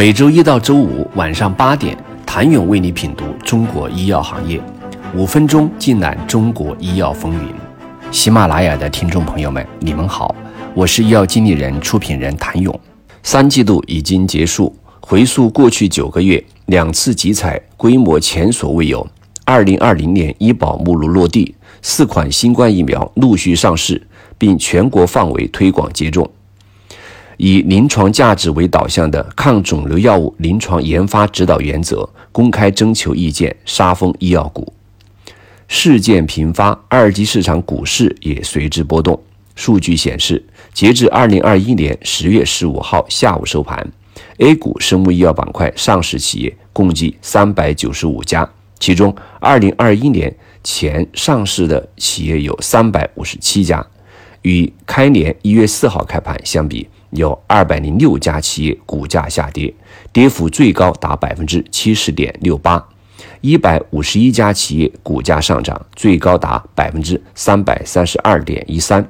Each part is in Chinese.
每周一到周五晚上八点，谭勇为你品读中国医药行业，五分钟尽览中国医药风云。喜马拉雅的听众朋友们，你们好，我是医药经理人、出品人谭勇。三季度已经结束，回溯过去九个月，两次集采规模前所未有。二零二零年医保目录落地，四款新冠疫苗陆续上市，并全国范围推广接种。以临床价值为导向的抗肿瘤药物临床研发指导原则公开征求意见，杀疯医药股。事件频发，二级市场股市也随之波动。数据显示，截至二零二一年十月十五号下午收盘，A 股生物医药板块上市企业共计三百九十五家。其中，二零二一年前上市的企业有三百五十七家，与开年一月四号开盘相比，有二百零六家企业股价下跌，跌幅最高达百分之七十点六八；一百五十一家企业股价上涨，最高达百分之三百三十二点一三。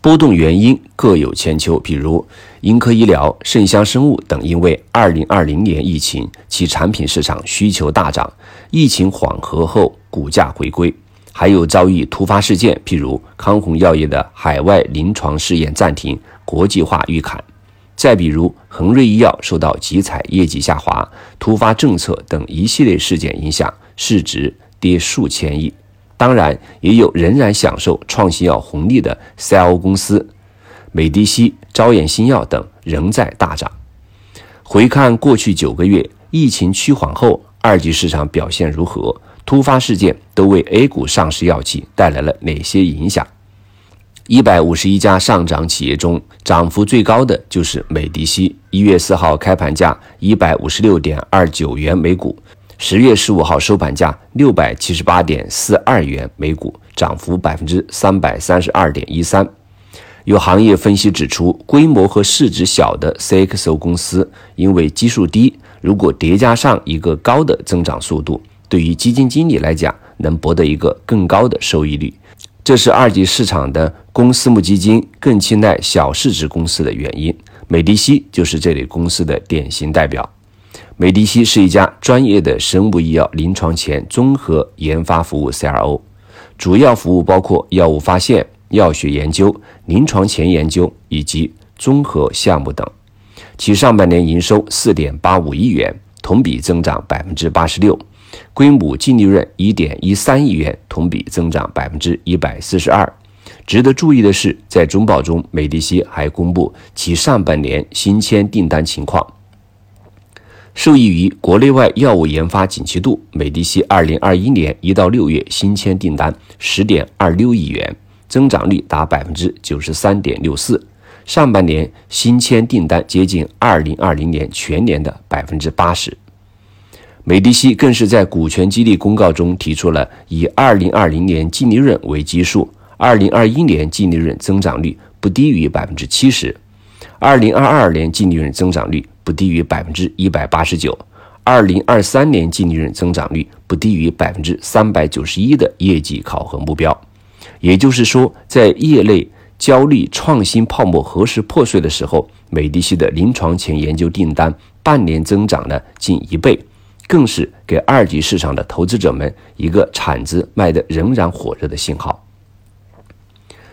波动原因各有千秋，比如英科医疗、盛香生物等，因为2020年疫情，其产品市场需求大涨，疫情缓和后股价回归；还有遭遇突发事件，譬如康弘药业的海外临床试验暂停、国际化预砍；再比如恒瑞医药受到集采业绩下滑、突发政策等一系列事件影响，市值跌数千亿。当然，也有仍然享受创新药红利的 CRO 公司，美迪西、招衍新药等仍在大涨。回看过去九个月，疫情趋缓后，二级市场表现如何？突发事件都为 A 股上市药企带来了哪些影响？一百五十一家上涨企业中，涨幅最高的就是美迪西。一月四号开盘价一百五十六点二九元每股。十月十五号收盘价六百七十八点四二元每股，涨幅百分之三百三十二点一三。有行业分析指出，规模和市值小的 CXO 公司因为基数低，如果叠加上一个高的增长速度，对于基金经理来讲，能博得一个更高的收益率。这是二级市场的公私募基金更青睐小市值公司的原因。美迪西就是这类公司的典型代表。美迪西是一家专业的生物医药临床前综合研发服务 CRO，主要服务包括药物发现、药学研究、临床前研究以及综合项目等。其上半年营收四点八五亿元，同比增长百分之八十六，规模净利润一点一三亿元，同比增长百分之一百四十二。值得注意的是，在中报中，美迪西还公布其上半年新签订单情况。受益于国内外药物研发景气度，美迪西2021年一到六月新签订单10.26亿元，增长率达93.64%。上半年新签订单接近2020年全年的80%。美迪西更是在股权激励公告中提出了以2020年净利润为基数，2021年净利润增长率不低于 70%，2022 年净利润增长率。不低于百分之一百八十九，二零二三年净利润增长率不低于百分之三百九十一的业绩考核目标。也就是说，在业内焦虑创新泡沫何时破碎的时候，美迪西的临床前研究订单半年增长了近一倍，更是给二级市场的投资者们一个铲子卖得仍然火热的信号。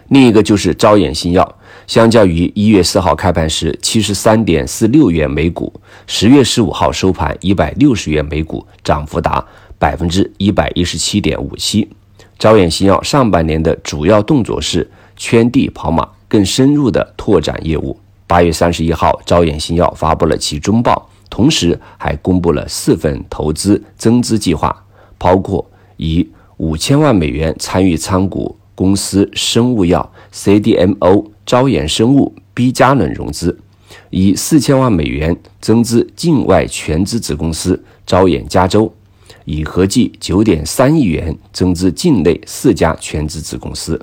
另一个就是招衍新药。相较于一月四号开盘时七十三点四六元每股，十月十五号收盘一百六十元每股，涨幅达百分之一百一十七点五七。招远新药上半年的主要动作是圈地跑马，更深入的拓展业务。八月三十一号，招远新药发布了其中报，同时还公布了四份投资增资计划，包括以五千万美元参与参股公司生物药 CDMO。招衍生物 B 加轮融资，以四千万美元增资境外全资子公司招衍加州，以合计九点三亿元增资境内四家全资子公司，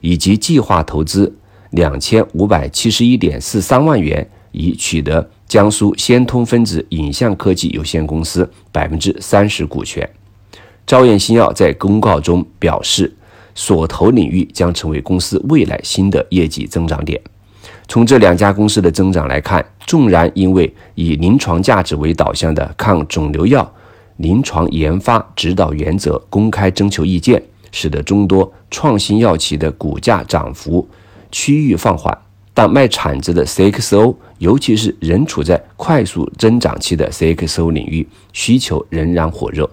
以及计划投资两千五百七十一点四三万元，已取得江苏先通分子影像科技有限公司百分之三十股权。招衍新药在公告中表示。所投领域将成为公司未来新的业绩增长点。从这两家公司的增长来看，纵然因为以临床价值为导向的抗肿瘤药临床研发指导原则公开征求意见，使得众多创新药企的股价涨幅趋于放缓，但卖铲子的 CXO，尤其是仍处在快速增长期的 CXO 领域，需求仍然火热。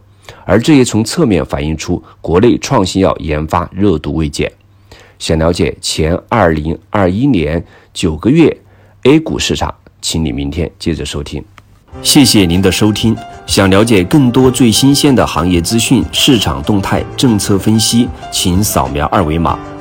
而这也从侧面反映出国内创新药研发热度未减。想了解前二零二一年九个月 A 股市场，请你明天接着收听。谢谢您的收听。想了解更多最新鲜的行业资讯、市场动态、政策分析，请扫描二维码